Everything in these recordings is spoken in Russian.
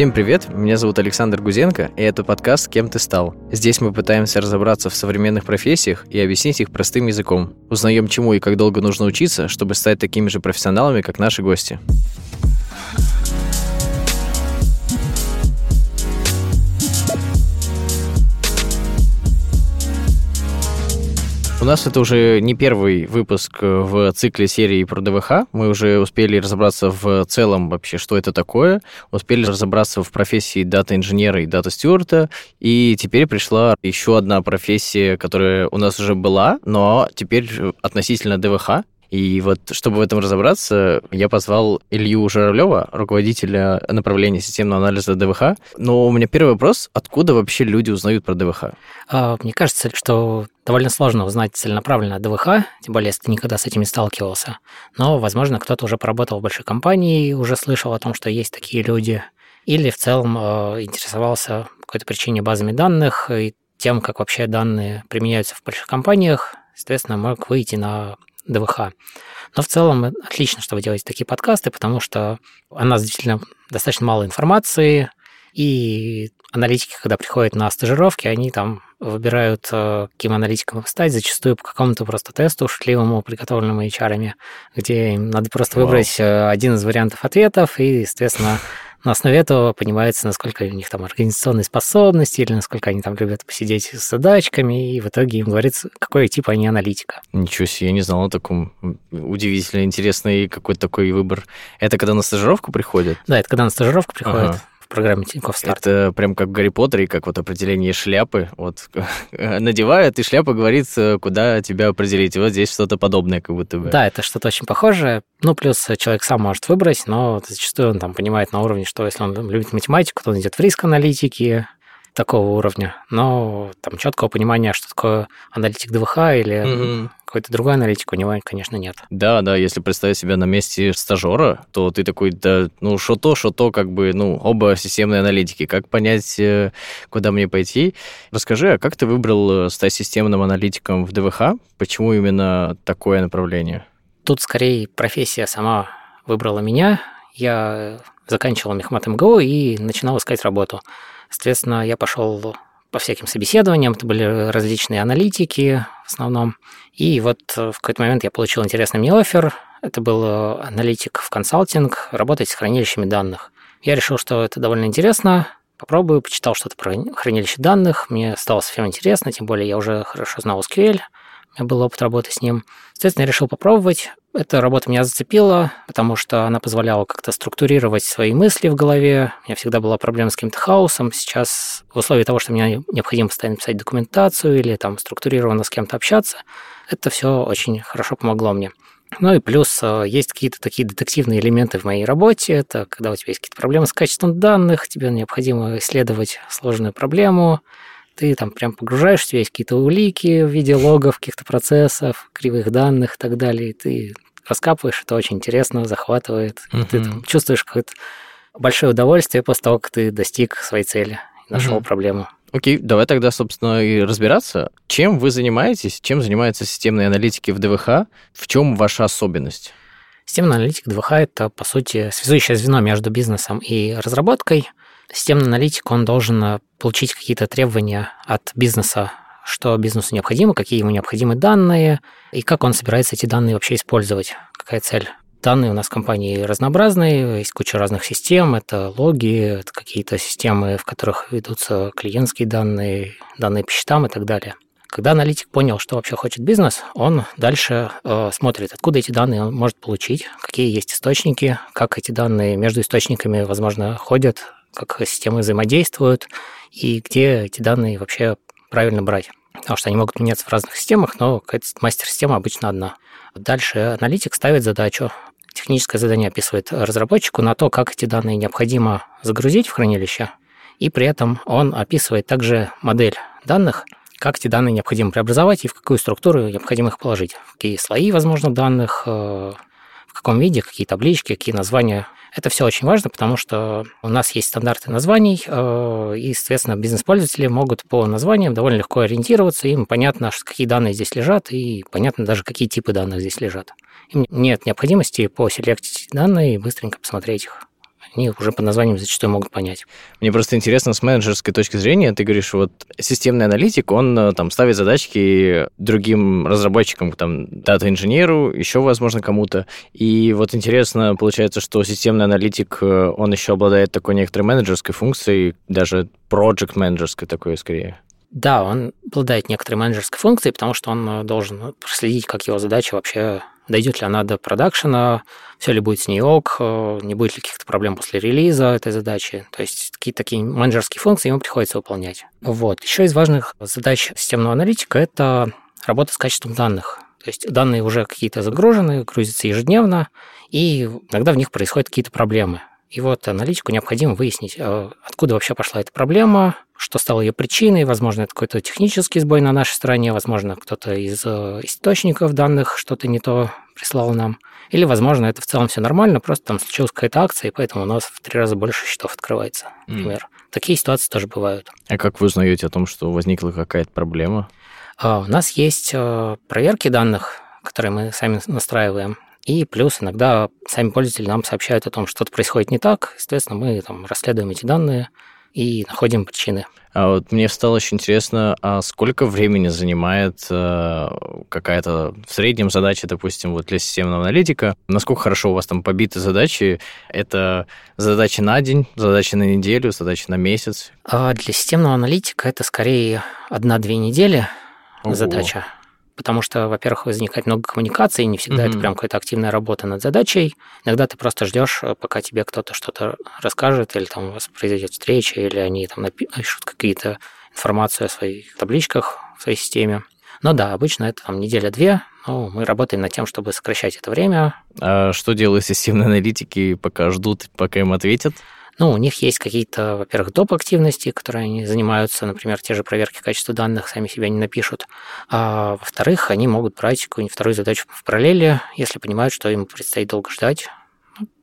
Всем привет, меня зовут Александр Гузенко, и это подкаст «Кем ты стал?». Здесь мы пытаемся разобраться в современных профессиях и объяснить их простым языком. Узнаем, чему и как долго нужно учиться, чтобы стать такими же профессионалами, как наши гости. У нас это уже не первый выпуск э, в цикле серии про ДВХ. Мы уже успели разобраться в целом вообще, что это такое, успели разобраться в профессии дата-инженера и дата-стюарта, и теперь пришла еще одна профессия, которая у нас уже была, но теперь относительно ДВХ. И вот, чтобы в этом разобраться, я позвал Илью Журавлева, руководителя направления системного анализа ДВХ. Но у меня первый вопрос, откуда вообще люди узнают про ДВХ? А, мне кажется, что довольно сложно узнать целенаправленно ДВХ, тем более, если ты никогда с этим не сталкивался. Но, возможно, кто-то уже поработал в большой компании уже слышал о том, что есть такие люди. Или в целом э, интересовался по какой-то причине базами данных и тем, как вообще данные применяются в больших компаниях, соответственно, мог выйти на ДВХ. Но в целом отлично, что вы делаете такие подкасты, потому что у нас действительно достаточно мало информации, и аналитики, когда приходят на стажировки, они там выбирают, э, каким аналитиком стать, зачастую по какому-то просто тесту шутливому, приготовленному HR, где им надо просто выбрать э, один из вариантов ответов, и, естественно, на основе этого понимается, насколько у них там организационные способности или насколько они там любят посидеть с задачками, и в итоге им говорится, какой тип они аналитика. Ничего себе, я не знал о таком удивительно интересный какой-то такой выбор. Это когда на стажировку приходят? Да, это когда на стажировку приходят. Ага программе Тинькофф Старт. Это прям как в Гарри Поттере, как вот определение шляпы. Вот надевают, и шляпа говорит, куда тебя определить. вот здесь что-то подобное как будто бы. Да, это что-то очень похожее. Ну, плюс человек сам может выбрать, но зачастую он там понимает на уровне, что если он любит математику, то он идет в риск аналитики, такого уровня, но там четкого понимания, что такое аналитик ДВХ или угу. какой-то другой аналитик у него, конечно, нет. Да, да, если представить себя на месте стажера, то ты такой, да, ну, что то, что то, как бы, ну, оба системные аналитики. Как понять, э, куда мне пойти? Расскажи, а как ты выбрал э, стать системным аналитиком в ДВХ? Почему именно такое направление? Тут скорее профессия сама выбрала меня. Я заканчивал мехмат МГУ и начинал искать работу. Соответственно, я пошел по всяким собеседованиям, это были различные аналитики в основном. И вот в какой-то момент я получил интересный мне офер. Это был э, аналитик в консалтинг, работать с хранилищами данных. Я решил, что это довольно интересно, попробую, почитал что-то про хранилище данных, мне стало совсем интересно, тем более я уже хорошо знал SQL, у меня был опыт работы с ним. Соответственно, я решил попробовать. Эта работа меня зацепила, потому что она позволяла как-то структурировать свои мысли в голове. У меня всегда была проблема с каким-то хаосом. Сейчас в условии того, что мне необходимо постоянно писать документацию или там структурированно с кем-то общаться, это все очень хорошо помогло мне. Ну и плюс э, есть какие-то такие детективные элементы в моей работе. Это когда у тебя есть какие-то проблемы с качеством данных, тебе необходимо исследовать сложную проблему, ты там прям погружаешь, у тебя есть какие-то улики в виде логов, каких-то процессов, кривых данных и так далее, и ты раскапываешь, это очень интересно, захватывает, uh-huh. ты там чувствуешь какое-то большое удовольствие после того, как ты достиг своей цели, нашел uh-huh. проблему. Окей, давай тогда, собственно, и разбираться. Чем вы занимаетесь, чем занимаются системные аналитики в ДВХ, в чем ваша особенность? Системная аналитика ДВХ – это, по сути, связующее звено между бизнесом и разработкой. Системный аналитик, он должен э, получить какие-то требования от бизнеса, что бизнесу необходимо, какие ему необходимы данные, и как он собирается эти данные вообще использовать, какая цель. Данные у нас в компании разнообразные, есть куча разных систем, это логи, это какие-то системы, в которых ведутся клиентские данные, данные по счетам и так далее. Когда аналитик понял, что вообще хочет бизнес, он дальше э, смотрит, откуда эти данные он может получить, какие есть источники, как эти данные между источниками, возможно, ходят, как системы взаимодействуют и где эти данные вообще правильно брать. Потому что они могут меняться в разных системах, но мастер-система обычно одна. Дальше аналитик ставит задачу. Техническое задание описывает разработчику на то, как эти данные необходимо загрузить в хранилище, и при этом он описывает также модель данных, как эти данные необходимо преобразовать и в какую структуру необходимо их положить, какие слои, возможно, данных, э, в каком виде, какие таблички, какие названия это все очень важно, потому что у нас есть стандарты названий, э, и, соответственно, бизнес-пользователи могут по названиям довольно легко ориентироваться, им понятно, какие данные здесь лежат, и понятно даже, какие типы данных здесь лежат. Им нет необходимости по селектить данные и быстренько посмотреть их. Они уже по названиям зачастую могут понять. Мне просто интересно с менеджерской точки зрения, ты говоришь, вот системный аналитик, он э, там ставит задачки другим разработчикам, там, дата-инженеру, еще, возможно, кому-то. И вот интересно, получается, что системный аналитик, э, он еще обладает такой некоторой менеджерской функцией, даже project менеджерской такой скорее. Да, он обладает некоторой менеджерской функцией, потому что он э, должен проследить, как его задача вообще дойдет ли она до продакшена, все ли будет с ней ок, э, не будет ли каких-то проблем после релиза этой задачи. То есть какие-то такие менеджерские функции ему приходится выполнять. Вот. Еще из важных задач системного аналитика – это работа с качеством данных. То есть данные уже какие-то загружены, грузятся ежедневно, и иногда в них происходят какие-то проблемы. И вот аналитику необходимо выяснить, э, откуда вообще пошла эта проблема, что стало ее причиной. Возможно, это какой-то технический сбой на нашей стороне, возможно, кто-то из э, источников данных что-то не то прислал нам. Или, возможно, это в целом все нормально, просто там случилась какая-то акция, и поэтому у нас в три раза больше счетов открывается, например. Mm. Такие ситуации тоже бывают. А как вы узнаете о том, что возникла какая-то проблема? А, у нас есть э, проверки данных, которые мы сами настраиваем. И плюс иногда сами пользователи нам сообщают о том, что что-то происходит не так. Соответственно, мы там расследуем эти данные и находим причины. А вот мне стало очень интересно, а сколько времени занимает э, какая-то в среднем задача, допустим, вот для системного аналитика? Насколько хорошо у вас там побиты задачи? Это задачи на день, задачи на неделю, задачи на месяц? А для системного аналитика это скорее одна-две недели Ого. задача потому что, во-первых, возникает много коммуникаций, не всегда mm-hmm. это прям какая-то активная работа над задачей. Иногда ты просто ждешь, э, пока тебе кто-то что-то расскажет, или там у вас произойдет встреча, или они там напишут какие-то информацию о своих табличках в своей системе. Но да, обычно это там неделя-две, но мы работаем над тем, чтобы сокращать это время. А что делают системные аналитики, пока ждут, пока им ответят? Ну, у них есть какие-то, во-первых, доп. активности, которые они занимаются, например, те же проверки качества данных сами себя не напишут. А во-вторых, они могут брать какую-нибудь вторую задачу в параллели, если понимают, что им предстоит долго ждать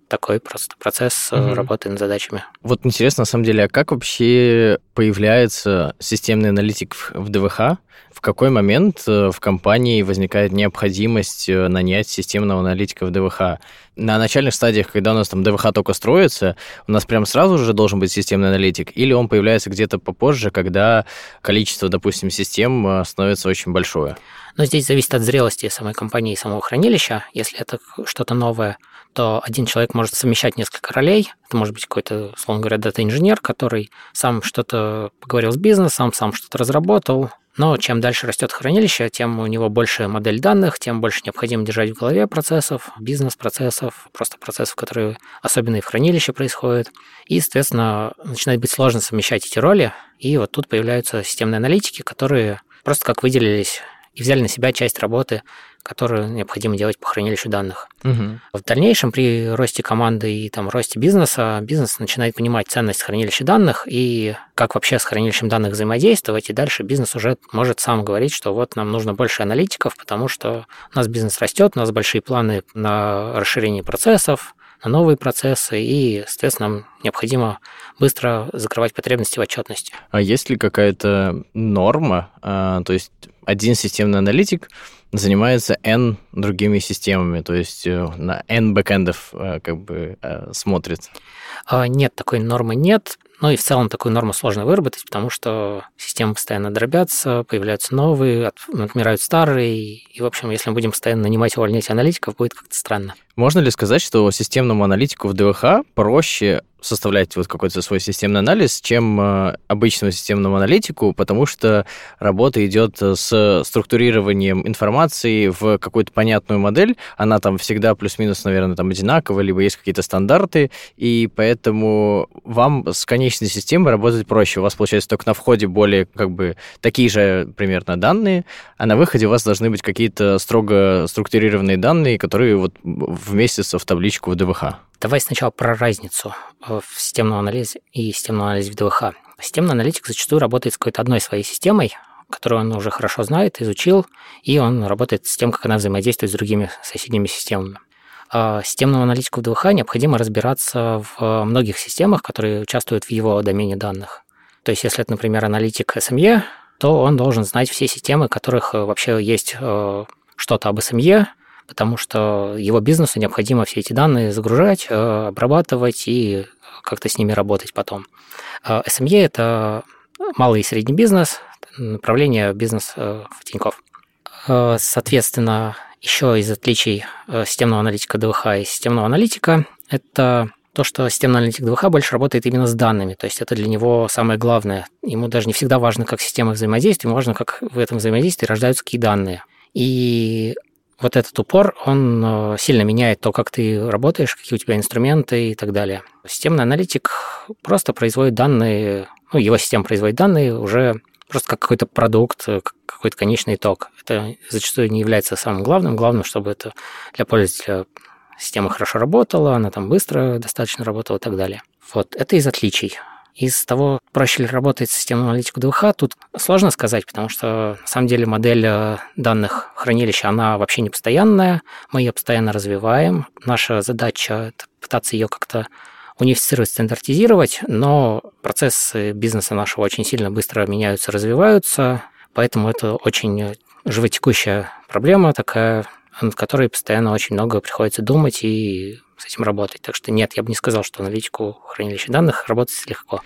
такой просто процесс угу. работы над задачами. Вот интересно, на самом деле, а как вообще появляется системный аналитик в ДВХ? В какой момент э, в компании возникает необходимость э, нанять системного аналитика в ДВХ? На начальных стадиях, когда у нас там ДВХ только строится, у нас прям сразу же должен быть системный аналитик, или он появляется где-то попозже, когда количество, допустим, систем становится очень большое? Но здесь зависит от зрелости самой компании и самого хранилища. Если это что-то новое, то один человек может совмещать несколько ролей. Это может быть какой-то, условно говоря, дата-инженер, который сам что-то поговорил с бизнесом, сам что-то разработал, но чем дальше растет хранилище, тем у него больше модель данных, тем больше необходимо держать в голове процессов, бизнес-процессов, просто процессов, которые особенно и в хранилище происходят. И, соответственно, начинает быть сложно совмещать эти роли. И вот тут появляются системные аналитики, которые просто как выделились и взяли на себя часть работы, которую необходимо делать по хранилищу данных. Угу. В дальнейшем при росте команды и там, росте бизнеса, бизнес начинает понимать ценность хранилища данных и как вообще с хранилищем данных взаимодействовать, и дальше бизнес уже может сам говорить, что вот нам нужно больше аналитиков, потому что у нас бизнес растет, у нас большие планы на расширение процессов, на новые процессы, и, соответственно, нам необходимо быстро закрывать потребности в отчетности. А есть ли какая-то норма? А, то есть один системный аналитик занимается N другими системами, то есть э, на N бэкэндов э, как бы э, смотрит? А, нет, такой нормы нет. Ну и в целом такую норму сложно выработать, потому что системы постоянно дробятся, появляются новые, отмирают старые. И, в общем, если мы будем постоянно нанимать и увольнять аналитиков, будет как-то странно. Можно ли сказать, что системному аналитику в ДВХ проще составлять вот какой-то свой системный анализ, чем э, обычному системному аналитику, потому что работа идет с структурированием информации в какую-то понятную модель, она там всегда плюс-минус, наверное, там одинаковая, либо есть какие-то стандарты, и поэтому вам с конечной системой работать проще. У вас, получается, только на входе более как бы такие же примерно данные, а на выходе у вас должны быть какие-то строго структурированные данные, которые вот вместятся в табличку в ДВХ. Давай сначала про разницу в системном анализе и системном анализе в ДВХ. Системный аналитик зачастую работает с какой-то одной своей системой, которую он уже хорошо знает, изучил, и он работает с тем, как она взаимодействует с другими соседними системами. А системному аналитику в ДВХ необходимо разбираться в многих системах, которые участвуют в его домене данных. То есть, если это, например, аналитик SME, то он должен знать все системы, которых вообще есть э, что-то об SME, потому что его бизнесу необходимо все эти данные загружать, э, обрабатывать и как-то с ними работать потом. SME – это малый и средний бизнес, направление бизнес в Тинькофф. Соответственно, еще из отличий системного аналитика ДВХ и системного аналитика – это то, что системный аналитик ДВХ больше работает именно с данными, то есть это для него самое главное. Ему даже не всегда важно, как система взаимодействует, ему важно, как в этом взаимодействии рождаются какие данные. И вот этот упор, он э, сильно меняет то, как ты работаешь, какие у тебя инструменты и так далее. Системный аналитик просто производит данные, ну, его система производит данные уже просто как какой-то продукт, э, какой-то конечный итог. Это зачастую не является самым главным. Главное, чтобы это для пользователя система хорошо работала, она там быстро достаточно работала и так далее. Вот, это из отличий. Из того, проще ли работать с системой аналитику ДВХ, тут сложно сказать, потому что на самом деле модель э, данных хранилища, она вообще не постоянная, мы ее постоянно развиваем. Наша задача – это пытаться ее как-то унифицировать, стандартизировать, но процессы бизнеса нашего очень сильно быстро меняются, развиваются, поэтому это очень животекущая проблема такая, над которой постоянно очень много приходится думать и с этим работать. Так что нет, я бы не сказал, что аналитику хранилища данных работать легко.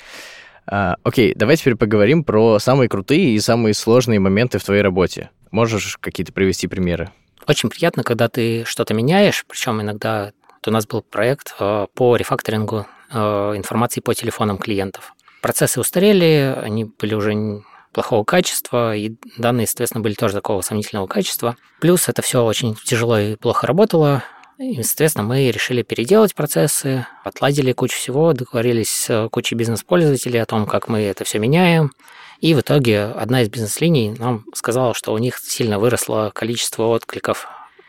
А, окей, давай теперь поговорим про самые крутые и самые сложные моменты в твоей работе. Можешь какие-то привести примеры? Очень приятно, когда ты что-то меняешь, причем иногда вот у нас был проект э, по рефакторингу э, информации по телефонам клиентов. Процессы устарели, они были уже плохого качества, и данные, соответственно, были тоже такого сомнительного качества. Плюс это все очень тяжело и плохо работало, и, соответственно, мы решили переделать процессы, отладили кучу всего, договорились с кучей бизнес-пользователей о том, как мы это все меняем. И в итоге одна из бизнес-линий нам сказала, что у них сильно выросло количество откликов,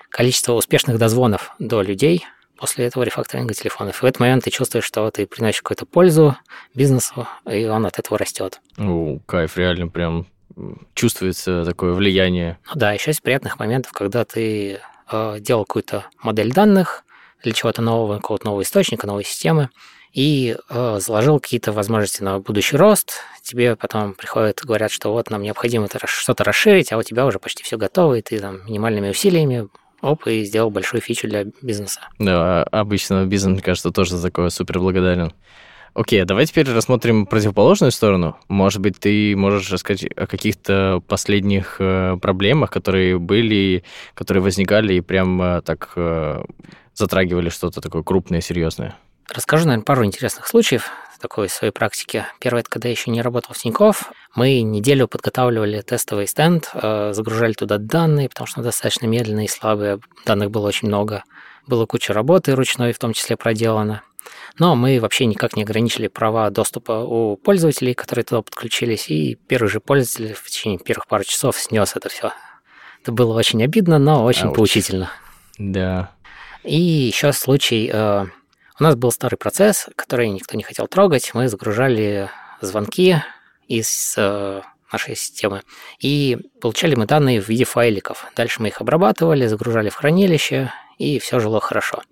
количество успешных дозвонов до людей – после этого рефакторинга телефонов. И в этот момент ты чувствуешь, что ты приносишь какую-то пользу бизнесу, и он от этого растет. О, кайф, реально прям чувствуется такое влияние. Ну да, еще из приятных моментов, когда ты э, делал какую-то модель данных для чего-то нового, какого-то нового источника, новой системы, и э, заложил какие-то возможности на будущий рост. Тебе потом приходят, говорят, что вот нам необходимо что-то расширить, а у тебя уже почти все готово, и ты там минимальными усилиями оп, и сделал большую фичу для бизнеса. Да, а обычно бизнес, мне кажется, тоже такое супер благодарен. Окей, а давай теперь рассмотрим противоположную сторону. Может быть, ты можешь рассказать о каких-то последних э, проблемах, которые были, которые возникали и прям э, так э, затрагивали что-то такое крупное, серьезное. Расскажу, наверное, пару интересных случаев такой своей практики. Первое, это когда я еще не работал в Тинькофф, мы неделю подготавливали тестовый стенд, загружали туда данные, потому что он достаточно медленный и слабый, данных было очень много. Было куча работы ручной в том числе проделана. Но мы вообще никак не ограничили права доступа у пользователей, которые туда подключились, и первый же пользователь в течение первых пару часов снес это все. Это было очень обидно, но очень Ауч. поучительно. Да. И еще случай э, у нас был старый процесс, который никто не хотел трогать. Мы загружали звонки из э, нашей системы. И получали мы данные в виде файликов. Дальше мы их обрабатывали, загружали в хранилище, и все жило хорошо.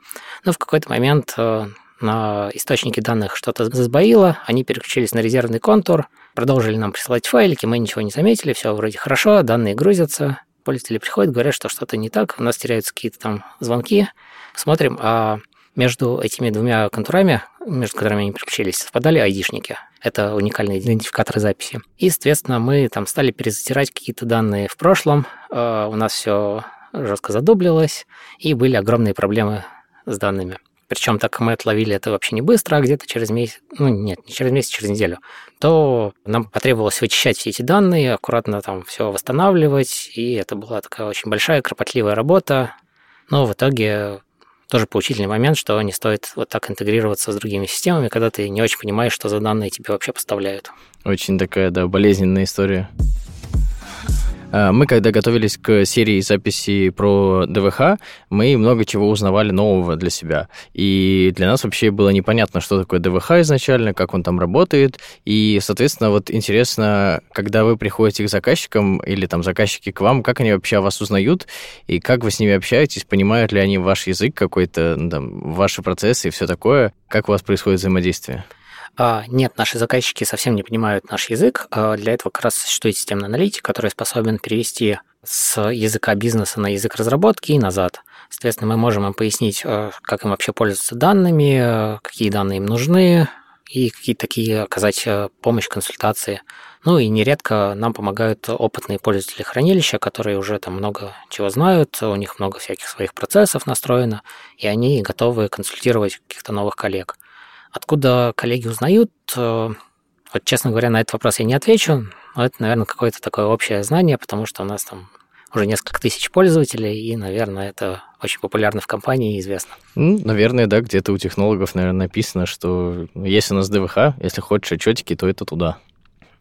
Но в какой-то момент э, на источнике данных что-то сбоило, они переключились на резервный контур, продолжили нам присылать файлики, мы ничего не заметили, все вроде хорошо, данные грузятся, пользователи приходят, говорят, что что-то не так, у нас теряются какие-то там звонки. Смотрим, а между этими двумя контурами, между которыми они переключились, совпадали айдишники. Это уникальные идентификаторы записи. И, соответственно, мы там стали перезатирать какие-то данные в прошлом. А, у нас все жестко задублилось, и были огромные проблемы с данными. Причем так мы отловили это вообще не быстро, а где-то через месяц, ну нет, не через месяц, через неделю, то нам потребовалось вычищать все эти данные, аккуратно там все восстанавливать, и это была такая очень большая, кропотливая работа. Но в итоге тоже поучительный момент, что не стоит вот так интегрироваться с другими системами, когда ты не очень понимаешь, что за данные тебе вообще поставляют. Очень такая, да, болезненная история. А, мы, когда готовились к серии записей про ДВХ, мы много чего узнавали нового для себя. И для нас вообще было непонятно, что такое ДВХ изначально, как он там работает. И, соответственно, вот интересно, когда вы приходите к заказчикам или там заказчики к вам, как они вообще о вас узнают, и как вы с ними общаетесь, понимают ли они ваш язык какой-то, ну, там, ваши процессы и все такое, как у вас происходит взаимодействие? А, нет, наши заказчики совсем не понимают наш язык. А, для этого как раз существует системный аналитик, который способен перевести с языка бизнеса на язык разработки и назад. Соответственно, мы можем им пояснить, э, как им вообще пользоваться данными, какие данные им нужны, и какие-то такие оказать помощь, консультации. Ну и нередко нам помогают опытные пользователи хранилища, которые уже там много чего знают, у них много всяких своих процессов настроено, и они готовы консультировать каких-то новых коллег. Откуда коллеги узнают? Вот, честно говоря, на этот вопрос я не отвечу, но это, наверное, какое-то такое общее знание, потому что у нас там уже несколько тысяч пользователей, и, наверное, это очень популярно в компании и известно. Ну, наверное, да, где-то у технологов, наверное, написано, что если у нас ДВХ, если хочешь отчетики, то это туда.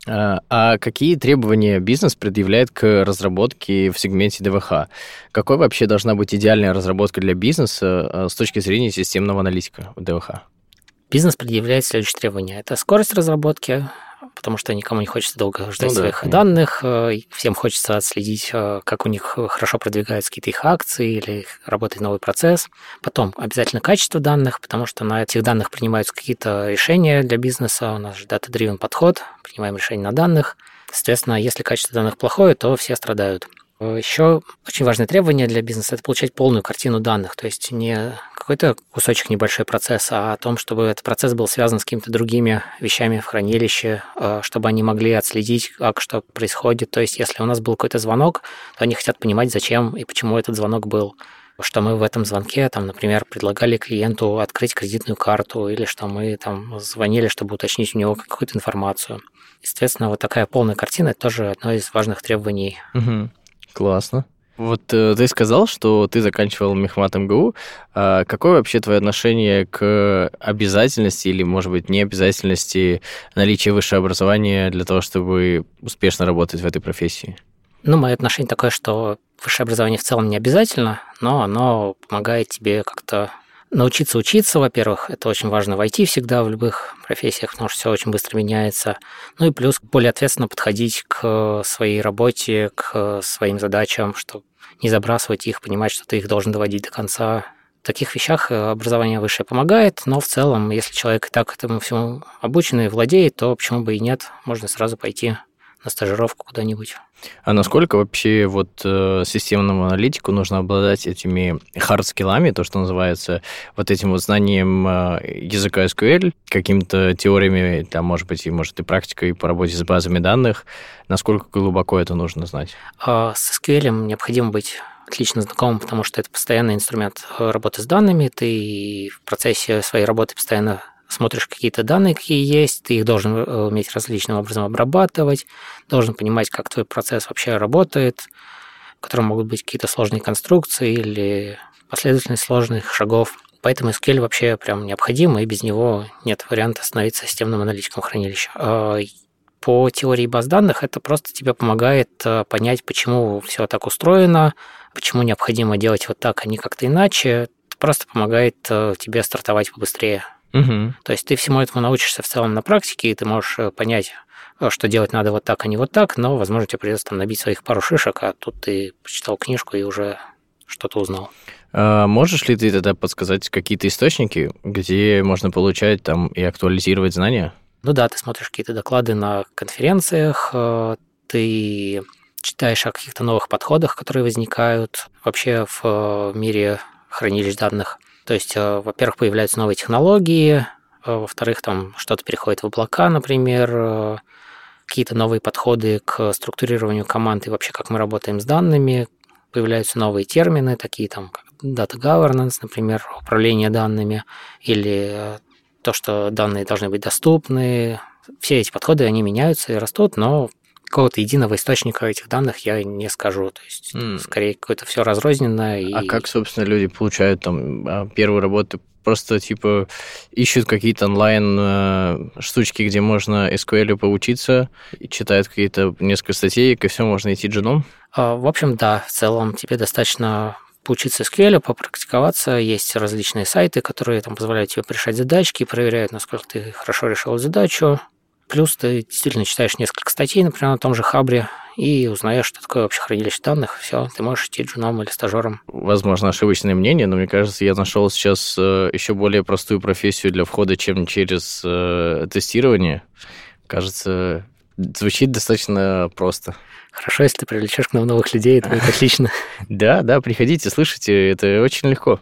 А, а какие требования бизнес предъявляет к разработке в сегменте ДВХ? Какой вообще должна быть идеальная разработка для бизнеса а, с точки зрения системного аналитика в ДВХ? Бизнес предъявляет следующие требования. Это скорость разработки, потому что никому не хочется долго ждать ну, своих да, данных, э, всем хочется отследить, э, как у них хорошо продвигаются какие-то их акции или работает новый процесс. Потом обязательно качество данных, потому что на этих данных принимаются какие-то решения для бизнеса, у нас же data-driven подход, принимаем решения на данных. Соответственно, если качество данных плохое, то все страдают. Еще очень важное требование для бизнеса – это получать полную картину данных, то есть не какой-то кусочек небольшой процесса, а о том, чтобы этот процесс был связан с какими-то другими вещами в хранилище, э, чтобы они могли отследить, как что происходит. То есть если у нас был какой-то звонок, то они хотят понимать, зачем и почему этот звонок был что мы в этом звонке, там, например, предлагали клиенту открыть кредитную карту, или что мы там звонили, чтобы уточнить у него какую-то информацию. Естественно, вот такая полная картина – это тоже одно из важных требований угу. Классно. Вот э, ты сказал, что ты заканчивал Мехмат МГУ. А какое вообще твое отношение к обязательности или, может быть, необязательности наличия высшего образования для того, чтобы успешно работать в этой профессии? Ну, мое отношение такое, что высшее образование в целом не обязательно, но оно помогает тебе как-то научиться учиться, во-первых, это очень важно войти всегда в любых профессиях, потому что все очень быстро меняется. Ну и плюс более ответственно подходить к своей работе, к своим задачам, чтобы не забрасывать их, понимать, что ты их должен доводить до конца. В таких вещах образование высшее помогает, но в целом, если человек и так этому всему обучен и владеет, то почему бы и нет, можно сразу пойти на стажировку куда-нибудь. А насколько вообще вот э, системному аналитику нужно обладать этими хард-скиллами, то, что называется, вот этим вот знанием э, языка SQL, какими-то теориями, там, может быть, и, может, и практикой по работе с базами данных, насколько глубоко это нужно знать? А с SQL необходимо быть отлично знакомым, потому что это постоянный инструмент э, работы с данными, ты в процессе своей работы постоянно смотришь какие-то данные, какие есть, ты их должен э, уметь различным образом обрабатывать, должен понимать, как твой процесс вообще работает, в котором могут быть какие-то сложные конструкции или последовательность сложных шагов. Поэтому SQL вообще прям необходим, и без него нет варианта становиться системным аналитиком хранилища. А по теории баз данных это просто тебе помогает э, понять, почему все так устроено, почему необходимо делать вот так, а не как-то иначе. Это просто помогает э, тебе стартовать побыстрее. Угу. То есть ты всему этому научишься в целом на практике, и ты можешь э, понять, э, что делать надо вот так, а не вот так, но, возможно, тебе придется там набить своих пару шишек, а тут ты почитал книжку и уже что-то узнал. А можешь ли ты тогда подсказать какие-то источники, где можно получать там и актуализировать знания? Ну да, ты смотришь какие-то доклады на конференциях, э, ты читаешь о каких-то новых подходах, которые возникают вообще в мире хранилищ данных. То есть, э, во-первых, появляются новые технологии, э, во-вторых, там что-то переходит в облака, например, э, какие-то новые подходы к структурированию команд и вообще как мы работаем с данными, появляются новые термины, такие там как data governance, например, управление данными, или то, что данные должны быть доступны. Все эти подходы, они меняются и растут, но какого-то единого источника этих данных я не скажу. То есть, mm. скорее, какое-то все разрозненное. И... А как, собственно, люди получают там а, первую работу? Просто, типа, ищут какие-то онлайн э, штучки, где можно SQL поучиться, и читают какие-то несколько статей, и всему можно идти джуном? А, в общем, да, в целом тебе достаточно поучиться SQL, попрактиковаться. Есть различные сайты, которые там позволяют тебе решать задачки, проверяют, насколько ты хорошо решил задачу. Плюс ты действительно читаешь несколько статей, например, на том же Хабре, и узнаешь, что такое вообще хранилище данных. Все, ты можешь идти джуном или стажером. Возможно, ошибочное мнение, но мне кажется, я нашел сейчас э, еще более простую профессию для входа, чем через э, тестирование. Кажется, Звучит достаточно просто. Хорошо, если ты привлечешь к нам новых людей, это будет отлично. Да, да, приходите, слышите, это очень легко.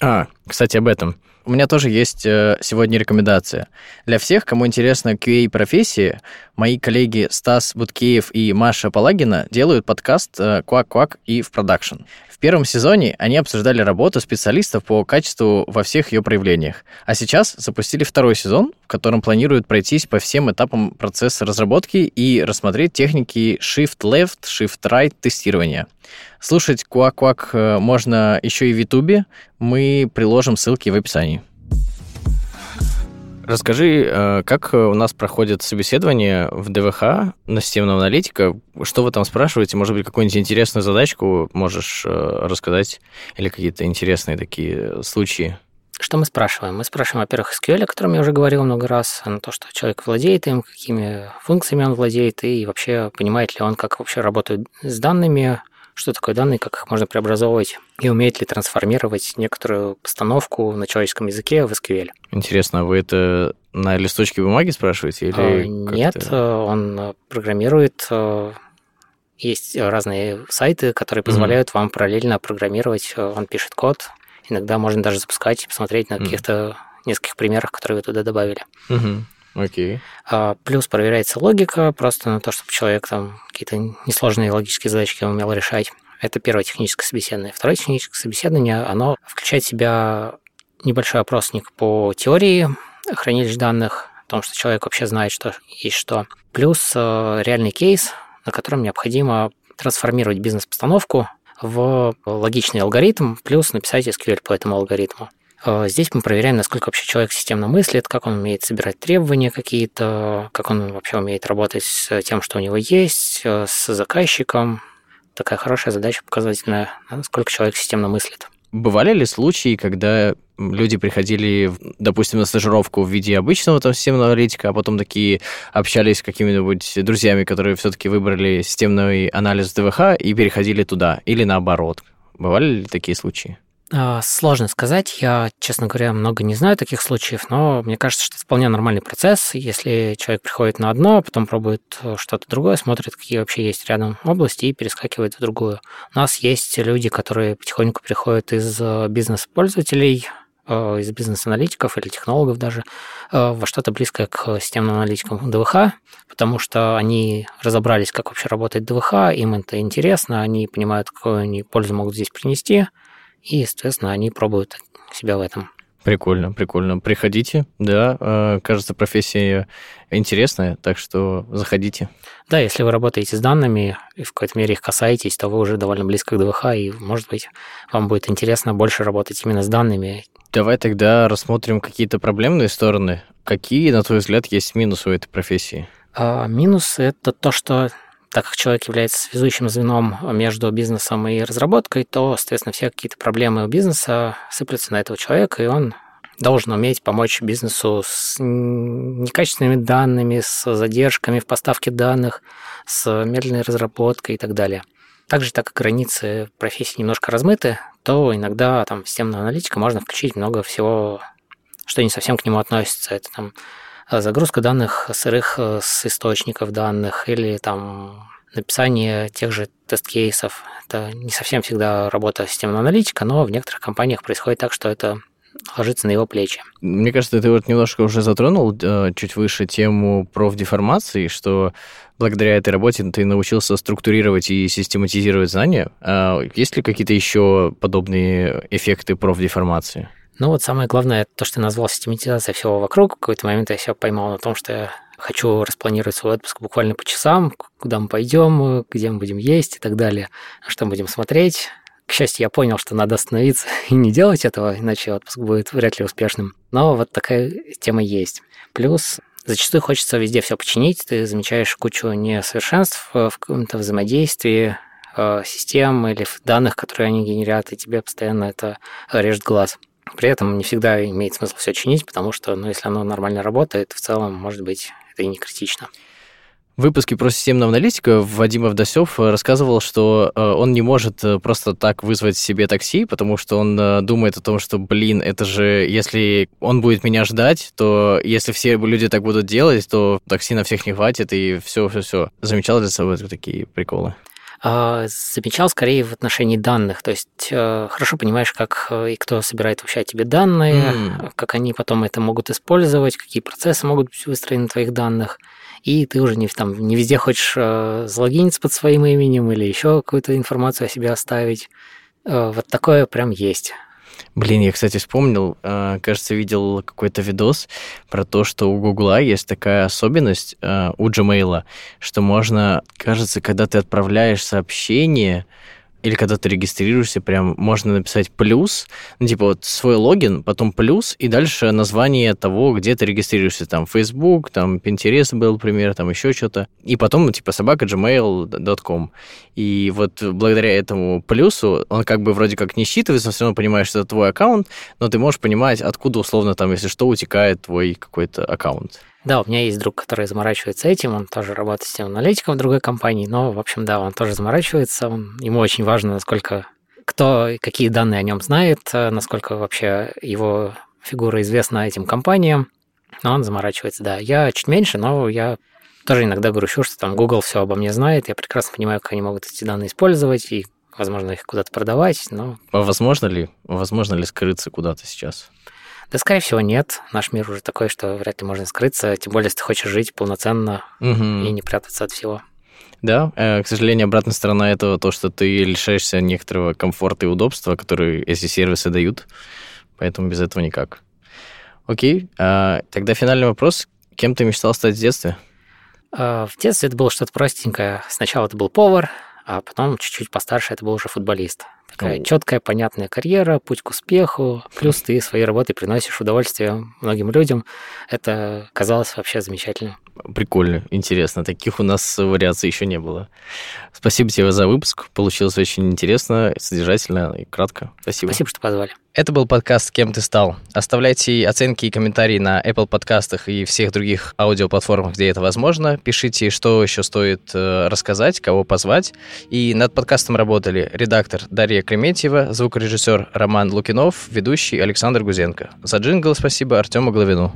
А, кстати, об этом. У меня тоже есть э, сегодня рекомендация. Для всех, кому интересна QA-профессия, мои коллеги Стас Буткеев и Маша Палагина делают подкаст «Квак-квак» и в продакшн. Первом сезоне они обсуждали работу специалистов по качеству во всех ее проявлениях. А сейчас запустили второй сезон, в котором планируют пройтись по всем этапам процесса разработки и рассмотреть техники Shift-Left, Shift-Right тестирования. Слушать Куак-Куак можно еще и в Ютубе. Мы приложим ссылки в описании. Расскажи, э, как у нас проходит собеседование в ДВХ на системного аналитика? Что вы там спрашиваете? Может быть, какую-нибудь интересную задачку можешь э, рассказать? Или какие-то интересные такие случаи? Что мы спрашиваем? Мы спрашиваем, во-первых, SQL, о котором я уже говорил много раз, на то, что человек владеет им, какими функциями он владеет, и вообще понимает ли он, как вообще работают с данными, что такое данные, как их можно преобразовывать, и умеет ли трансформировать некоторую постановку на человеческом языке в SQL. Интересно, а вы это на листочке бумаги спрашиваете? Или а, нет, э, он программирует э, есть разные сайты, которые позволяют mm-hmm. вам параллельно программировать. Он пишет код. Иногда можно даже запускать и посмотреть на mm-hmm. каких-то нескольких примерах, которые вы туда добавили. Mm-hmm. Окей. А, плюс проверяется логика, просто на то, чтобы человек там какие-то несложные логические задачки умел решать. Это первое техническое собеседование. Второе техническое собеседование, оно включает в себя небольшой опросник по теории хранилищ данных, о том, что человек вообще знает, что есть что. Плюс э, реальный кейс, на котором необходимо трансформировать бизнес-постановку в логичный алгоритм, плюс написать SQL по этому алгоритму. Э, здесь мы проверяем, насколько вообще человек системно мыслит, как он умеет собирать требования какие-то, как он вообще умеет работать с тем, что у него есть, э, с заказчиком. Такая хорошая задача показательная, насколько человек системно мыслит. Бывали ли случаи, когда люди приходили, допустим, на стажировку в виде обычного там системного аналитика, а потом такие общались с какими-нибудь друзьями, которые все-таки выбрали системный анализ ДВХ и переходили туда, или наоборот? Бывали ли такие случаи? А, сложно сказать. Я, честно говоря, много не знаю таких случаев, но мне кажется, что это вполне нормальный процесс. Если человек приходит на одно, а потом пробует э, что-то другое, смотрит, какие вообще есть рядом области и перескакивает в другую. У нас есть люди, которые потихоньку приходят из э, бизнес-пользователей, э, из бизнес-аналитиков или технологов даже, во что-то близкое к системным аналитикам ДВХ, потому что они разобрались, как вообще работает ДВХ, им это интересно, они понимают, какую они пользу могут здесь принести – и, естественно, они пробуют себя в этом. Прикольно, прикольно. Приходите, да, э, кажется, профессия интересная, так что заходите. Да, если вы работаете с данными и в какой-то мере их касаетесь, то вы уже довольно близко к ДВХ, и, может быть, вам будет интересно больше работать именно с данными. Давай тогда рассмотрим какие-то проблемные стороны. Какие, на твой взгляд, есть минусы у этой профессии? А, минус – это то, что так как человек является связующим звеном между бизнесом и разработкой, то, соответственно, все какие-то проблемы у бизнеса сыплются на этого человека, и он должен уметь помочь бизнесу с некачественными данными, с задержками в поставке данных, с медленной разработкой и так далее. Также, так как границы профессии немножко размыты, то иногда там в системную аналитику можно включить много всего, что не совсем к нему относится. Это там загрузка данных сырых э, с источников данных или там написание тех же тест-кейсов. Это не совсем всегда работа системного аналитика, но в некоторых компаниях происходит так, что это ложится на его плечи. Мне кажется, ты вот немножко уже затронул э, чуть выше тему профдеформации, что благодаря этой работе ты научился структурировать и систематизировать знания. А есть ли какие-то еще подобные эффекты профдеформации? Ну вот самое главное, то, что ты назвал систематизацией всего вокруг. В какой-то момент я себя поймал на том, что я хочу распланировать свой отпуск буквально по часам, куда мы пойдем, где мы будем есть и так далее, что мы будем смотреть. К счастью, я понял, что надо остановиться и не делать этого, иначе отпуск будет вряд ли успешным. Но вот такая тема есть. Плюс зачастую хочется везде все починить, ты замечаешь кучу несовершенств в каком-то взаимодействии э, систем или данных, которые они генерят, и тебе постоянно это режет глаз. При этом не всегда имеет смысл все чинить, потому что, ну, если оно нормально работает, в целом, может быть, это и не критично. В выпуске про системную аналитику Вадим Авдосев рассказывал, что э, он не может э, просто так вызвать себе такси, потому что он э, думает о том, что, блин, это же, если он будет меня ждать, то если все люди так будут делать, то такси на всех не хватит, и все-все-все. Замечал для собой такие приколы? А, замечал скорее в отношении данных. То есть хорошо понимаешь, как и кто собирает вообще о тебе данные, mm. как они потом это могут использовать, какие процессы могут быть выстроены на твоих данных и ты уже не, там, не везде хочешь э, залогиниться под своим именем или еще какую-то информацию о себе оставить. Э, вот такое прям есть. Блин, я, кстати, вспомнил, э, кажется, видел какой-то видос про то, что у Гугла есть такая особенность э, у Gmail, что можно, кажется, когда ты отправляешь сообщение, или когда ты регистрируешься, прям можно написать плюс, ну, типа вот свой логин, потом плюс, и дальше название того, где ты регистрируешься, там, Facebook, там, Pinterest был пример, там, еще что-то, и потом, ну, типа, собака gmail.com. И вот благодаря этому плюсу он как бы вроде как не считывается, но все равно понимаешь, что это твой аккаунт, но ты можешь понимать, откуда условно там, если что, утекает твой какой-то аккаунт. Да, у меня есть друг, который заморачивается этим, он тоже работает с тем аналитиком в другой компании, но, в общем, да, он тоже заморачивается, он, ему очень важно, насколько кто, какие данные о нем знает, насколько вообще его фигура известна этим компаниям, но он заморачивается, да. Я чуть меньше, но я тоже иногда грущу, что там Google все обо мне знает, я прекрасно понимаю, как они могут эти данные использовать и, возможно, их куда-то продавать, но... А возможно ли, возможно ли скрыться куда-то сейчас? Да, скорее всего, нет. Наш мир уже такой, что вряд ли можно скрыться, тем более, если ты хочешь жить полноценно угу. и не прятаться от всего. Да, э, к сожалению, обратная сторона этого то, что ты лишаешься некоторого комфорта и удобства, которые эти сервисы дают, поэтому без этого никак. Окей, а, тогда финальный вопрос. Кем ты мечтал стать в детстве? А, в детстве это было что-то простенькое. Сначала это был повар, а потом чуть-чуть постарше это был уже футболист. Такая четкая, понятная карьера, путь к успеху, плюс ты своей работой приносишь удовольствие многим людям. Это казалось вообще замечательно. Прикольно, интересно. Таких у нас вариаций еще не было. Спасибо тебе за выпуск. Получилось очень интересно, содержательно и кратко. Спасибо. Спасибо, что позвали. Это был подкаст «Кем ты стал?». Оставляйте оценки и комментарии на Apple подкастах и всех других аудиоплатформах, где это возможно. Пишите, что еще стоит э, рассказать, кого позвать. И над подкастом работали редактор Дарья Клементьева, звукорежиссер Роман Лукинов, ведущий Александр Гузенко. За джингл спасибо Артему Главину.